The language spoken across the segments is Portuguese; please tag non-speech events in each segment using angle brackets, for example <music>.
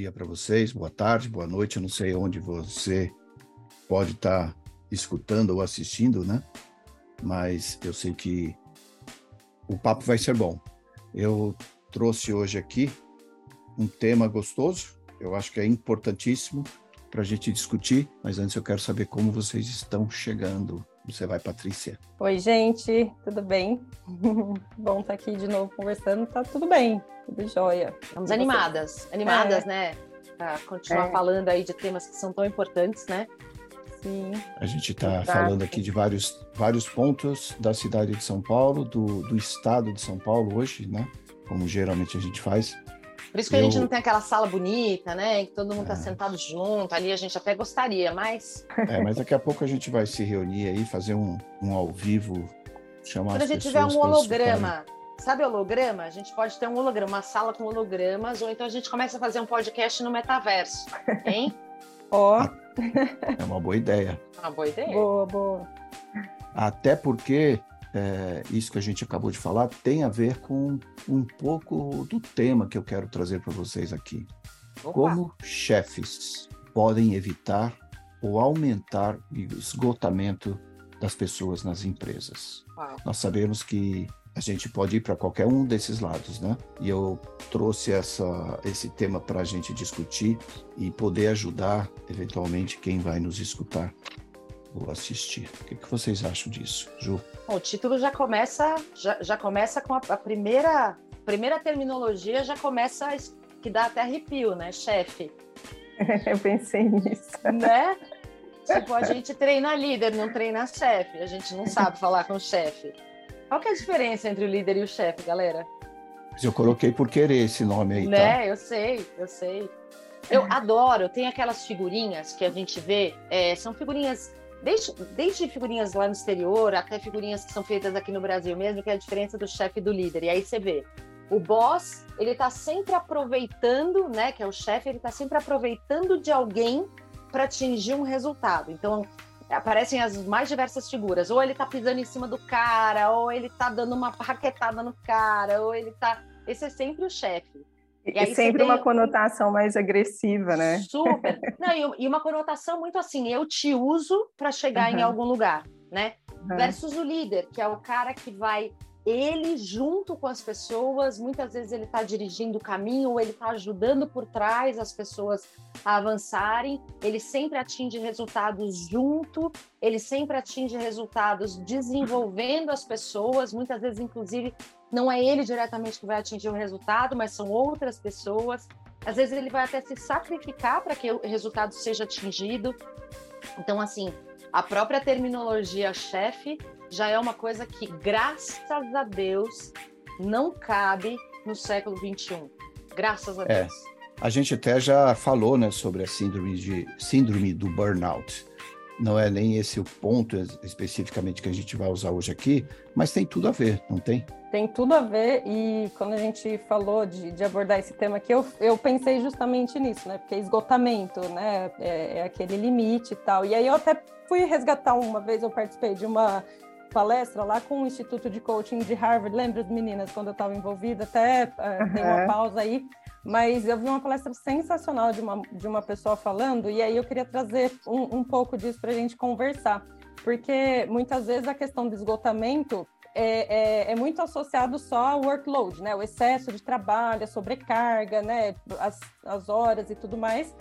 dia para vocês, boa tarde, boa noite. Eu não sei onde você pode estar tá escutando ou assistindo, né? Mas eu sei que o papo vai ser bom. Eu trouxe hoje aqui um tema gostoso, eu acho que é importantíssimo para a gente discutir, mas antes eu quero saber como vocês estão chegando. Você vai, Patrícia. Oi, gente, tudo bem? <laughs> Bom estar tá aqui de novo conversando, tá tudo bem, tudo jóia. Estamos animadas, animadas, é. né? Para continuar é. falando aí de temas que são tão importantes, né? Sim. A gente está falando aqui de vários, vários pontos da cidade de São Paulo, do, do estado de São Paulo hoje, né? Como geralmente a gente faz. Por isso que eu... a gente não tem aquela sala bonita, né? Que todo mundo está é. sentado junto. Ali a gente até gostaria, mas. É, mas daqui a pouco a gente vai se reunir aí, fazer um, um ao vivo, chamar Quando a gente tiver um holograma. Sabe holograma? A gente pode ter um holograma, uma sala com hologramas, ou então a gente começa a fazer um podcast no metaverso, hein? <laughs> Ó. oh. É uma boa ideia. Uma boa ideia. Boa, boa. Até porque é, isso que a gente acabou de falar tem a ver com um pouco do tema que eu quero trazer para vocês aqui. Opa. Como chefes podem evitar ou aumentar o esgotamento das pessoas nas empresas. Uau. Nós sabemos que a gente pode ir para qualquer um desses lados, né? E eu trouxe essa, esse tema para a gente discutir e poder ajudar, eventualmente, quem vai nos escutar ou assistir. O que, que vocês acham disso, Ju? Bom, o título já começa, já, já começa com a, a primeira, primeira terminologia, já começa a, que dá até arrepio, né, chefe? <laughs> eu pensei nisso. Né? Tipo, a gente treina líder, não treina chefe. A gente não sabe falar com o chefe. Qual que é a diferença entre o líder e o chefe, galera? Eu coloquei por querer esse nome aí, né? Tá? Eu sei, eu sei. Eu adoro, tem aquelas figurinhas que a gente vê, é, são figurinhas Desde, desde figurinhas lá no exterior até figurinhas que são feitas aqui no Brasil mesmo, que é a diferença do chefe e do líder. E aí você vê, o boss, ele está sempre aproveitando, né, que é o chefe, ele está sempre aproveitando de alguém para atingir um resultado. Então, aparecem as mais diversas figuras. Ou ele está pisando em cima do cara, ou ele está dando uma <laughs> raquetada no cara, ou ele está Esse é sempre o chefe. E, e sempre uma conotação mais agressiva, né? Super. <laughs> Não, e, uma conotação muito assim, eu te uso para chegar uhum. em algum lugar, né? Uhum. Versus o líder, que é o cara que vai ele junto com as pessoas, muitas vezes ele está dirigindo o caminho, ou ele está ajudando por trás as pessoas a avançarem, ele sempre atinge resultados junto, ele sempre atinge resultados desenvolvendo as pessoas, muitas vezes, inclusive, não é ele diretamente que vai atingir o resultado, mas são outras pessoas. Às vezes ele vai até se sacrificar para que o resultado seja atingido. Então, assim, a própria terminologia chefe já é uma coisa que, graças a Deus, não cabe no século XXI. Graças a é. Deus. A gente até já falou né, sobre a síndrome, de, síndrome do burnout. Não é nem esse o ponto especificamente que a gente vai usar hoje aqui, mas tem tudo a ver, não tem? Tem tudo a ver, e quando a gente falou de, de abordar esse tema aqui, eu, eu pensei justamente nisso, né? Porque esgotamento, né? É, é aquele limite e tal. E aí eu até fui resgatar uma vez, eu participei de uma palestra lá com o Instituto de Coaching de Harvard. Lembra, meninas, quando eu estava envolvida? Até uh, tem uma pausa aí. Mas eu vi uma palestra sensacional de uma, de uma pessoa falando, e aí eu queria trazer um, um pouco disso para a gente conversar. Porque muitas vezes a questão do esgotamento é, é, é, muito associado só ao workload, né? O excesso de trabalho, a sobrecarga, né? As, as horas e tudo mais.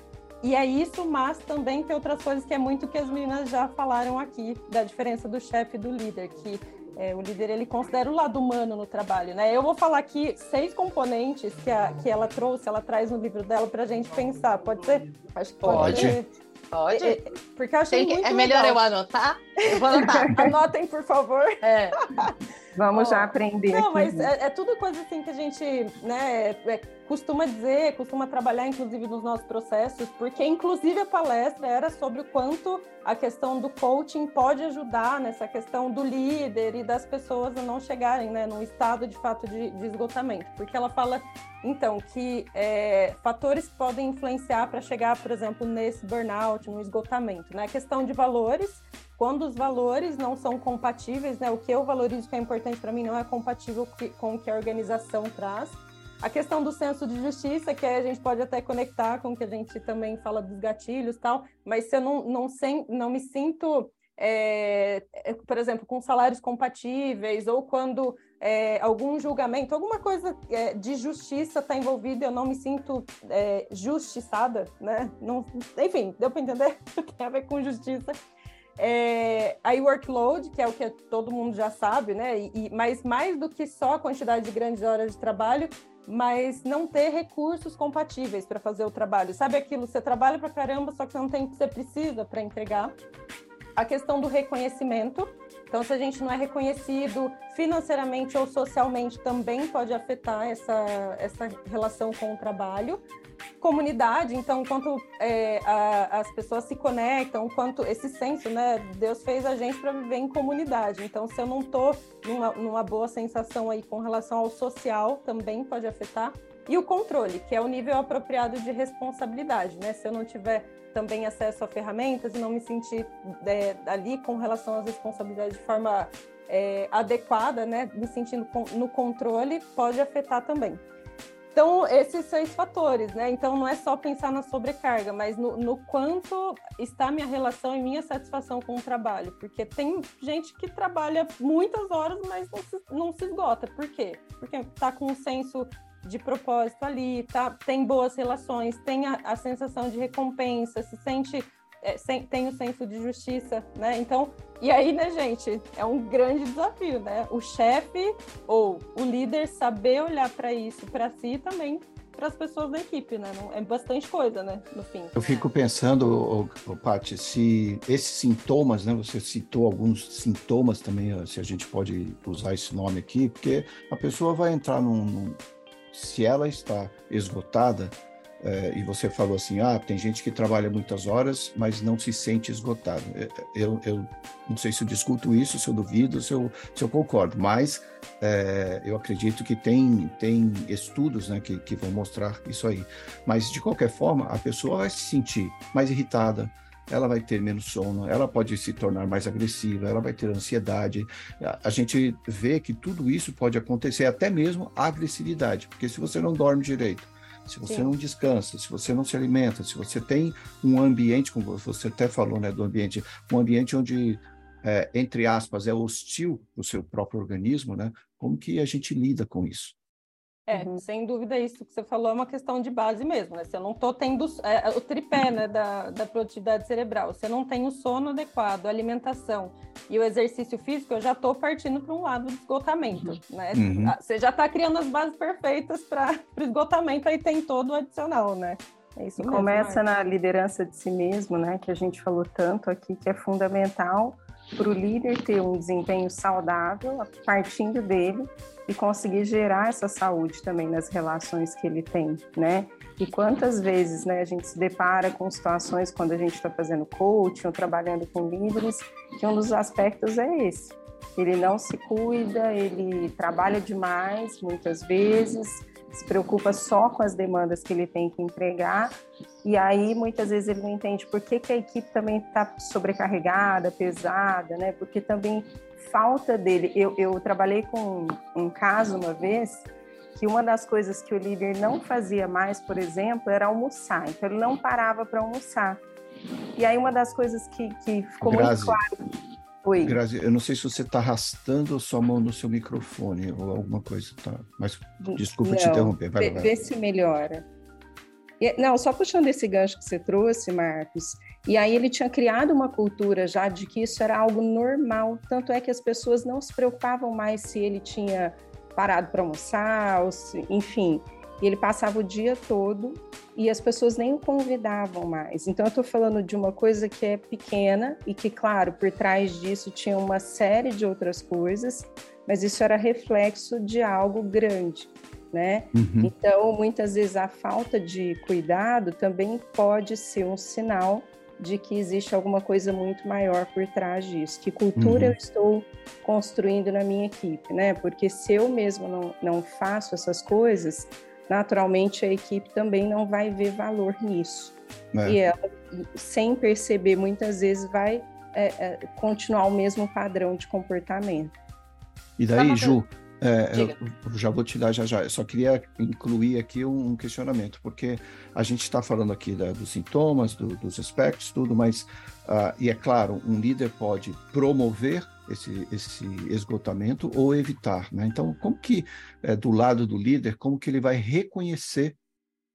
E é isso, mas também tem outras coisas que é muito que as meninas já falaram aqui, da diferença do chefe e do líder, que é, o líder ele considera o lado humano no trabalho, né? Eu vou falar aqui seis componentes que, a, que ela trouxe, ela traz no livro dela para a gente pensar. Pode ser? Acho que pode. pode. Pode? É, porque eu achei que, muito É melhor legal. eu anotar? Eu vou anotar. <laughs> Anotem, por favor. É. <laughs> Vamos oh, já aprender. Não, aqui. mas é, é, tudo coisa assim que a gente né, é, costuma dizer, costuma trabalhar, inclusive, nos nossos processos, porque, inclusive, a palestra era sobre o quanto a questão do coaching pode ajudar nessa questão do líder e das pessoas a não chegarem né, num estado, de fato, de, de esgotamento. Porque ela fala, então, que é, fatores podem influenciar para chegar, por exemplo, nesse burnout, no esgotamento. Né? A questão de valores, quando os valores não são compatíveis, né, o que eu valorizo que é importante para mim não é compatível com o que a organização traz. A questão do senso de justiça, que a gente pode até conectar com o que a gente também fala dos gatilhos tal, mas se eu não, não, sem, não me sinto, é, é, por exemplo, com salários compatíveis, ou quando é, algum julgamento, alguma coisa é, de justiça está envolvida, eu não me sinto é, justiçada, né? Não, enfim, deu para entender? <laughs> Tem a ver com justiça. É, aí workload, que é o que todo mundo já sabe, né? E, mas mais do que só a quantidade de grandes horas de trabalho, mas não ter recursos compatíveis para fazer o trabalho. Sabe aquilo? Você trabalha para caramba, só que você não tem o que você precisa para entregar. A questão do reconhecimento. Então, se a gente não é reconhecido financeiramente ou socialmente, também pode afetar essa, essa relação com o trabalho comunidade, então, quanto é, a, as pessoas se conectam, quanto esse senso, né? Deus fez a gente para viver em comunidade. Então, se eu não estou numa, numa boa sensação aí com relação ao social, também pode afetar. E o controle, que é o nível apropriado de responsabilidade, né? Se eu não tiver também acesso a ferramentas e não me sentir é, ali com relação às responsabilidades de forma é, adequada, né? Me sentindo no controle, pode afetar também. Então, esses os fatores, né? Então, não é só pensar na sobrecarga, mas no, no, quanto está minha relação e minha satisfação com o trabalho. Porque tem gente que trabalha muitas horas, mas não se, não se esgota. Por quê? Porque está com um senso de propósito ali, tá, tem boas relações, tem a, a sensação de recompensa, se sente é, tem o senso de justiça, né? Então, e aí, né, gente, é um grande desafio, né? O chefe ou o líder saber olhar para isso, para si e também para as pessoas da equipe, né? É bastante coisa, né, no fim. Eu fico pensando, oh, Paty, se esses sintomas, né, você citou alguns sintomas também, se a gente pode usar esse nome aqui, porque a pessoa vai entrar num, num se ela está esgotada, é, e você falou assim, ah, tem gente que trabalha muitas horas, mas não se sente esgotado. É, eu, eu não sei se eu discuto isso, se eu duvido, se eu, se eu concordo, mas é, eu acredito que tem, tem estudos né, que, que vão mostrar isso aí. Mas, de qualquer forma, a pessoa vai se sentir mais irritada, ela vai ter menos sono, ela pode se tornar mais agressiva, ela vai ter ansiedade. A gente vê que tudo isso pode acontecer, até mesmo a agressividade, porque se você não dorme direito, se você Sim. não descansa, se você não se alimenta, se você tem um ambiente, como você até falou, né, do ambiente, um ambiente onde, é, entre aspas, é hostil o seu próprio organismo, né? Como que a gente lida com isso? É, uhum. sem dúvida, isso que você falou é uma questão de base mesmo, né? Se eu não estou tendo é, o tripé né, da, da produtividade cerebral, se eu não tenho sono adequado, alimentação e o exercício físico, eu já estou partindo para um lado de esgotamento, uhum. né? Uhum. Ah, você já está criando as bases perfeitas para o esgotamento, aí tem todo o adicional, né? É isso mesmo, começa na liderança de si mesmo, né? Que a gente falou tanto aqui, que é fundamental para o líder ter um desempenho saudável, partindo dele, e conseguir gerar essa saúde também nas relações que ele tem, né? E quantas vezes né, a gente se depara com situações quando a gente está fazendo coaching ou trabalhando com líderes, que um dos aspectos é esse. Ele não se cuida, ele trabalha demais muitas vezes, se preocupa só com as demandas que ele tem que entregar, e aí muitas vezes ele não entende por que, que a equipe também está sobrecarregada, pesada, né? Porque também falta dele. Eu, eu trabalhei com um caso uma vez que uma das coisas que o líder não fazia mais, por exemplo, era almoçar. Então ele não parava para almoçar. E aí uma das coisas que, que ficou Grazi, muito claro. Oi. Grazi, eu não sei se você está arrastando a sua mão no seu microfone ou alguma coisa, tá? Mas desculpa não, te interromper. Vai, vai. Vê se melhora. Não, só puxando esse gancho que você trouxe, Marcos, e aí ele tinha criado uma cultura já de que isso era algo normal, tanto é que as pessoas não se preocupavam mais se ele tinha parado para almoçar, ou se, enfim. Ele passava o dia todo e as pessoas nem o convidavam mais. Então eu estou falando de uma coisa que é pequena e que, claro, por trás disso tinha uma série de outras coisas, mas isso era reflexo de algo grande né? Uhum. Então, muitas vezes a falta de cuidado também pode ser um sinal de que existe alguma coisa muito maior por trás disso. Que cultura uhum. eu estou construindo na minha equipe, né? Porque se eu mesmo não, não faço essas coisas, naturalmente a equipe também não vai ver valor nisso. É. E ela, sem perceber, muitas vezes vai é, é, continuar o mesmo padrão de comportamento. E daí, Ju, É, eu já vou te dar já já. Eu só queria incluir aqui um questionamento, porque a gente está falando aqui da, dos sintomas, do, dos aspectos, tudo, mas, uh, e é claro, um líder pode promover esse, esse esgotamento ou evitar, né? Então, como que, é, do lado do líder, como que ele vai reconhecer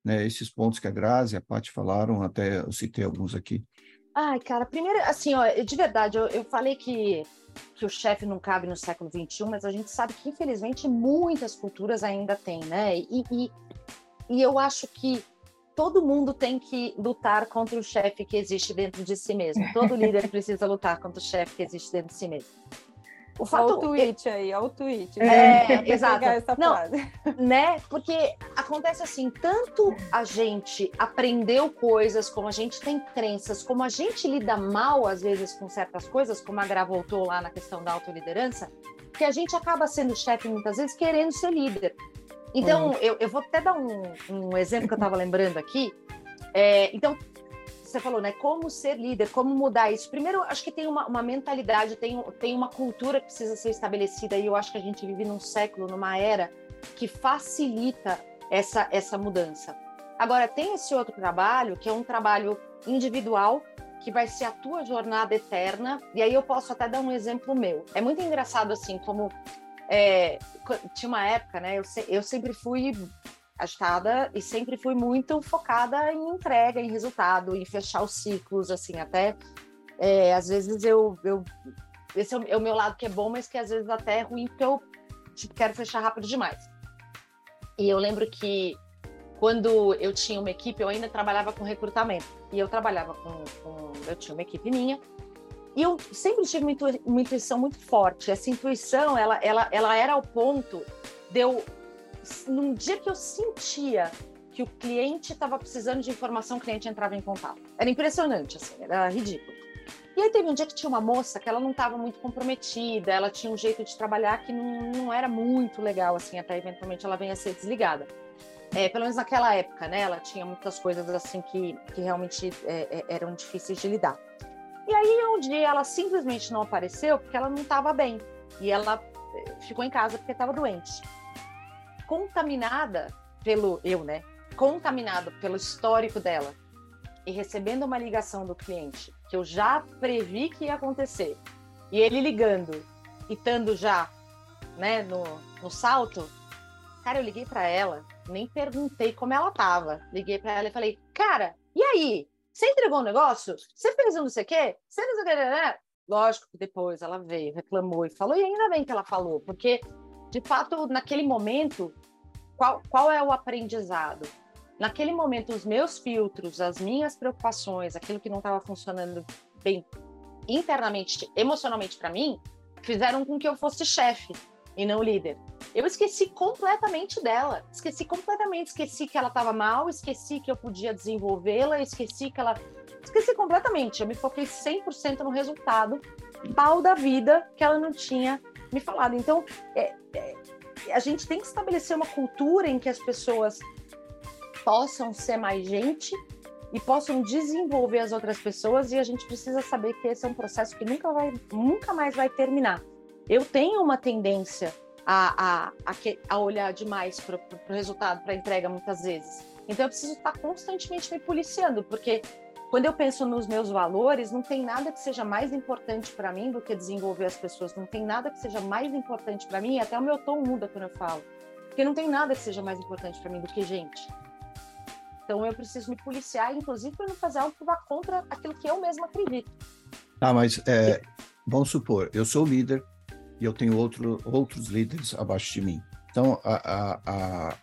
né, esses pontos que a Grazi e a Paty falaram, até eu citei alguns aqui. Ai, cara, primeiro, assim, ó, de verdade, eu, eu falei que, que o chefe não cabe no século XXI, mas a gente sabe que, infelizmente, muitas culturas ainda têm, né? E, e, e eu acho que todo mundo tem que lutar contra o chefe que existe dentro de si mesmo. Todo <laughs> líder precisa lutar contra o chefe que existe dentro de si mesmo. O fato, olha o tweet aí, olha o tweet. É, é exato. Essa Não, frase. né? Porque acontece assim, tanto a gente aprendeu coisas, como a gente tem crenças, como a gente lida mal às vezes com certas coisas, como a Gra voltou lá na questão da autoliderança, que a gente acaba sendo chefe muitas vezes querendo ser líder. Então, hum. eu, eu vou até dar um, um exemplo que eu estava lembrando aqui. É, então, você falou, né? Como ser líder, como mudar isso. Primeiro, acho que tem uma, uma, mentalidade, tem, tem uma cultura que precisa ser estabelecida, e eu acho que a gente vive num século, numa era que facilita essa, essa mudança. Agora, tem esse outro trabalho, que é um trabalho individual, que vai ser a tua jornada eterna, e aí eu posso até dar um exemplo meu. É muito engraçado, assim, como. É, tinha uma época, né? Eu, eu sempre fui agitada e sempre fui muito focada em entrega, em resultado, em fechar os ciclos, assim, até é, às vezes eu, eu esse é o, é o, meu lado que é bom, mas que às vezes até é ruim porque eu tipo, quero fechar rápido demais. E eu lembro que quando eu tinha uma equipe, eu ainda trabalhava com recrutamento e eu trabalhava com, com eu tinha uma equipe minha e eu sempre tive uma, intuição muito forte. Essa intuição, ela, ela, ela era ao ponto de eu num dia que eu sentia que o cliente estava precisando de informação, o cliente entrava em contato. Era impressionante, assim, era ridículo. E aí teve um dia que tinha uma moça que ela não estava muito comprometida, ela tinha um jeito de trabalhar que não, não era muito legal, assim, até eventualmente ela venha a ser desligada. É, pelo menos naquela época, né? Ela tinha muitas coisas assim que, que realmente é, é, eram difíceis de lidar. E aí um dia ela simplesmente não apareceu porque ela não estava bem. E ela é, ficou em casa porque estava doente contaminada pelo eu, né? Contaminado pelo histórico dela e recebendo uma ligação do cliente que eu já previ que ia acontecer e ele ligando e estando já, né, no, no salto, cara, eu liguei para ela, nem perguntei como ela tava. Liguei para ela e falei, cara, e aí? Você entregou um negócio? Você fez um não sei o quê? Você não sei o quê? Né? Lógico que depois ela veio, reclamou e falou, e ainda bem que ela falou, porque de fato, naquele momento, qual, qual é o aprendizado? Naquele momento, os meus filtros, as minhas preocupações, aquilo que não estava funcionando bem internamente, emocionalmente para mim, fizeram com que eu fosse chefe e não líder. Eu esqueci completamente dela, esqueci completamente, esqueci que ela estava mal, esqueci que eu podia desenvolvê-la, esqueci que ela. Esqueci completamente, eu me foquei 100% no resultado, pau da vida que ela não tinha me falado. Então, é, é, a gente tem que estabelecer uma cultura em que as pessoas possam ser mais gente e possam desenvolver as outras pessoas e a gente precisa saber que esse é um processo que nunca vai nunca mais vai terminar. Eu tenho uma tendência a, a, a, a olhar demais para o resultado, para a entrega muitas vezes. Então eu preciso estar constantemente me policiando, porque quando eu penso nos meus valores, não tem nada que seja mais importante para mim do que desenvolver as pessoas. Não tem nada que seja mais importante para mim, até o meu tom muda quando eu falo. Porque não tem nada que seja mais importante para mim do que gente. Então eu preciso me policiar, inclusive para não fazer algo que vá contra aquilo que eu mesma acredito. Ah, mas é, vamos supor, eu sou líder e eu tenho outro, outros líderes abaixo de mim. Então a, a, a,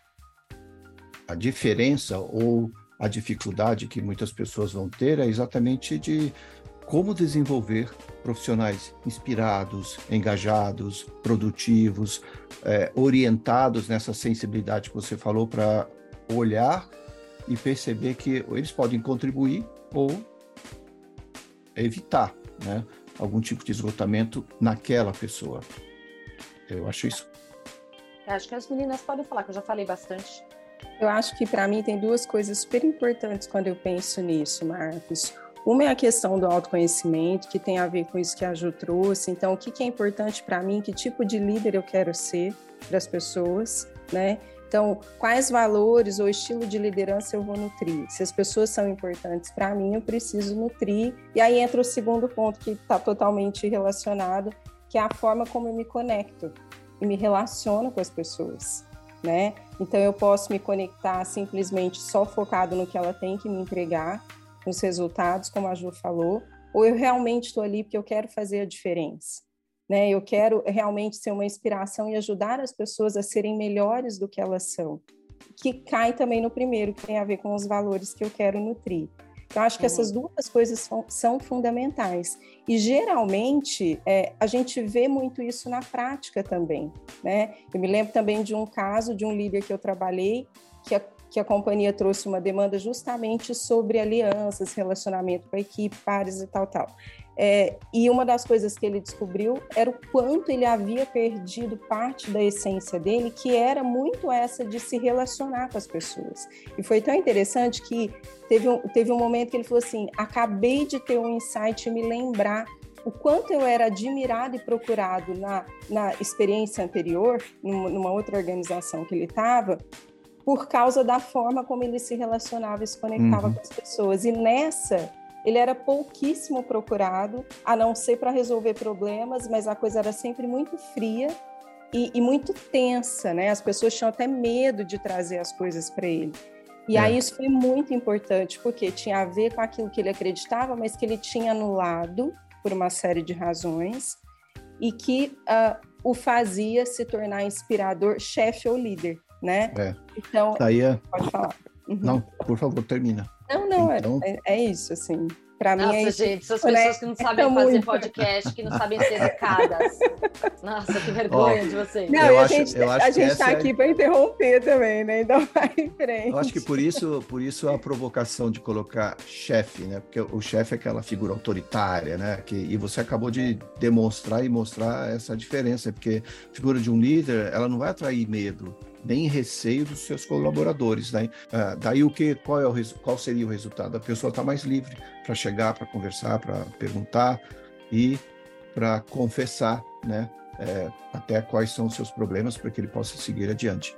a diferença ou a dificuldade que muitas pessoas vão ter é exatamente de como desenvolver profissionais inspirados, engajados, produtivos, é, orientados nessa sensibilidade que você falou para olhar e perceber que eles podem contribuir ou evitar né, algum tipo de esgotamento naquela pessoa. Eu acho isso. Acho que as meninas podem falar, que eu já falei bastante. Eu acho que para mim tem duas coisas super importantes quando eu penso nisso, Marcos. Uma é a questão do autoconhecimento, que tem a ver com isso que a Ju trouxe. Então, o que, é importante para mim? Que tipo de líder eu quero ser? para as pessoas, né? Então, quais valores ou estilo de liderança eu vou nutrir? Se as pessoas são importantes para mim, eu preciso nutrir. E aí entra o segundo ponto que está totalmente relacionado, que é a forma como eu me conecto e me relaciono com as pessoas, né? Então, eu posso me conectar simplesmente só focado no que ela tem que me entregar, nos resultados, como a Ju falou, ou eu realmente estou ali porque eu quero fazer a diferença né? Eu quero realmente ser uma inspiração e ajudar as pessoas a serem melhores do que elas são, que cai também no primeiro, que tem a ver com os valores que eu quero nutrir. Então, acho que uhum. essas duas coisas são, são fundamentais. E, geralmente, é, a gente vê muito isso na prática também. Né? Eu me lembro também de um caso de um líder que eu trabalhei, que a, que a companhia trouxe uma demanda justamente sobre alianças, relacionamento com a equipe, pares e tal, tal. É, e uma das coisas que ele descobriu era o quanto ele havia perdido parte da essência dele, que era muito essa de se relacionar com as pessoas. E foi tão interessante que teve um, teve um momento que ele falou assim: acabei de ter um insight e me lembrar o quanto eu era admirado e procurado na, na experiência anterior, numa outra organização que ele estava, por causa da forma como ele se relacionava e se conectava uhum. com as pessoas. E nessa ele era pouquíssimo procurado, a não ser para resolver problemas, mas a coisa era sempre muito fria e, e, muito tensa, né? As pessoas tinham até medo de trazer as coisas para ele. E é. aí isso foi muito importante, porque tinha a ver com aquilo que ele acreditava, mas que ele tinha anulado por uma série de razões e que uh, o fazia se tornar inspirador, chefe ou líder, né? É. Então, Daí, pode falar. Uhum. Não, por favor, termina. Não, não, é, então... é, é isso, assim. Para mim Nossa, é gente, essas pessoas que não sabem é fazer muito. podcast, que não sabem ser educadas. <laughs> Nossa, que vergonha oh, de vocês. Não, eu a acho, gente, eu a gente está é... aqui para interromper também, né? Então <laughs> vai em frente. Eu acho que por isso, por isso a provocação de colocar chefe, né? Porque o chefe é aquela figura autoritária, né? Que, e você acabou de demonstrar e mostrar essa diferença, porque a figura de um líder, ela não vai atrair medo nem receio dos seus colaboradores. Né? Ah, daí o que, qual, é o, qual seria o resultado? A pessoa está mais livre para chegar, para conversar, para perguntar e para confessar, né? É, até quais são os seus problemas para que ele possa seguir adiante.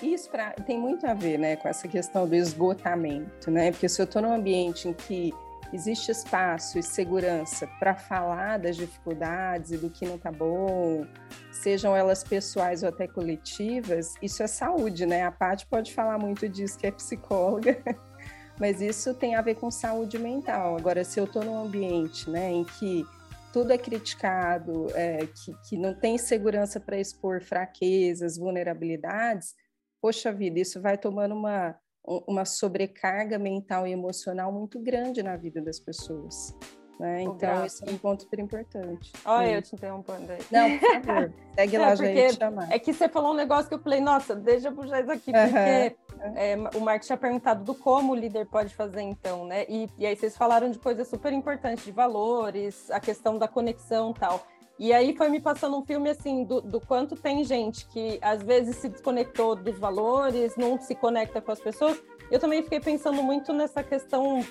Isso pra, tem muito a ver né, com essa questão do esgotamento, né? Porque se eu estou num ambiente em que existe espaço e segurança para falar das dificuldades e do que não está bom, sejam elas pessoais ou até coletivas, isso é saúde, né? A Paty pode falar muito disso, que é psicóloga, <laughs> mas isso tem a ver com saúde mental. Agora, se eu estou num ambiente né, em que tudo é criticado, é, que, que não tem segurança para expor fraquezas, vulnerabilidades, poxa vida, isso vai tomando uma uma sobrecarga mental e emocional muito grande na vida das pessoas. Né? Então, esse é um ponto super importante. Olha, eu te interrompendo aí. Não, por favor, <laughs> segue lá, é, já ia te chamar. É que você falou um negócio que eu falei, nossa, deixa eu puxar isso aqui, porque é, o Marcos tinha perguntado do como o líder pode fazer, então, né? E, e aí vocês falaram de coisas super importantes, de valores, a questão da conexão e tal. E aí foi me passando um filme assim do, do, quanto tem gente que às vezes se desconectou dos valores, não se conecta com as pessoas. Eu também fiquei pensando muito nessa questão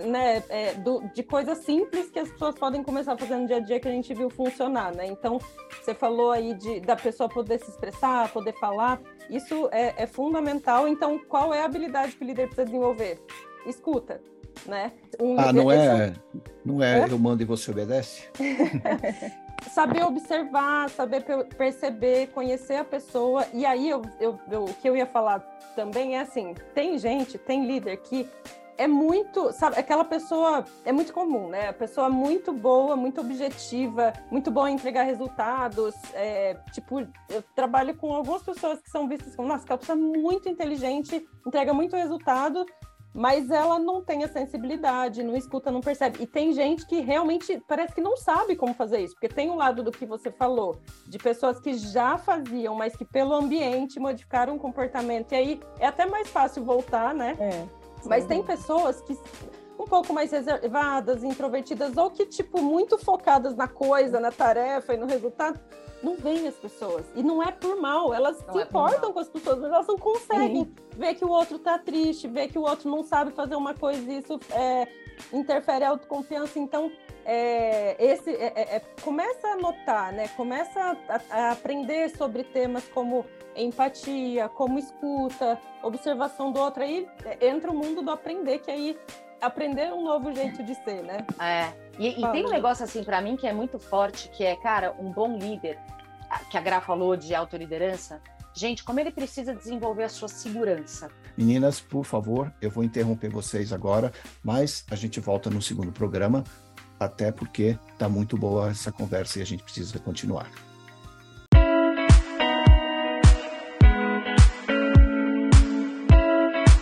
né, é, do, de coisas simples que as pessoas podem começar a fazer no dia a dia que a gente viu funcionar, né? Então, você falou aí de, da pessoa poder se expressar, poder falar, isso é, é fundamental. Então, qual é a habilidade que o líder precisa desenvolver? Escuta, né? Um ah, não é, não é, é eu mando e você obedece? <laughs> saber observar, saber perceber, conhecer a pessoa. E aí, eu, eu, eu, o que eu ia falar também é assim: tem gente, tem líder que é muito, sabe, aquela pessoa é muito comum, né? A pessoa muito boa, muito objetiva, muito boa em entregar resultados. É, tipo, eu trabalho com algumas pessoas que são vistas como, nossa, aquela pessoa é muito inteligente, entrega muito resultado, mas ela não tem a sensibilidade, não escuta, não percebe. E tem gente que realmente parece que não sabe como fazer isso, porque tem um lado do que você falou, de pessoas que já faziam, mas que pelo ambiente modificaram o comportamento. E aí é até mais fácil voltar, né? É, mas tem pessoas que um pouco mais reservadas, introvertidas, ou que, tipo, muito focadas na coisa, na tarefa e no resultado, não veem as pessoas. E não é por mal, elas não se é importam com as pessoas, mas elas não conseguem Sim. ver que o outro tá triste, ver que o outro não sabe fazer uma coisa e isso é, interfere a autoconfiança. Então, é, esse é, é, é começa a notar, né? Começa a, a, aprender sobre temas como empatia, como escuta, observação do outro. Aí é, entra o mundo do aprender, que aí aprender um novo jeito de ser, né? É. E, e tem um negócio assim para mim que é muito forte, que é, cara, um bom líder, que a Gra falou de autoliderança. Gente, como ele precisa desenvolver a sua segurança. Meninas, por favor, eu vou interromper vocês agora, mas a gente volta no segundo programa, até porque tá muito boa essa conversa e a gente precisa continuar.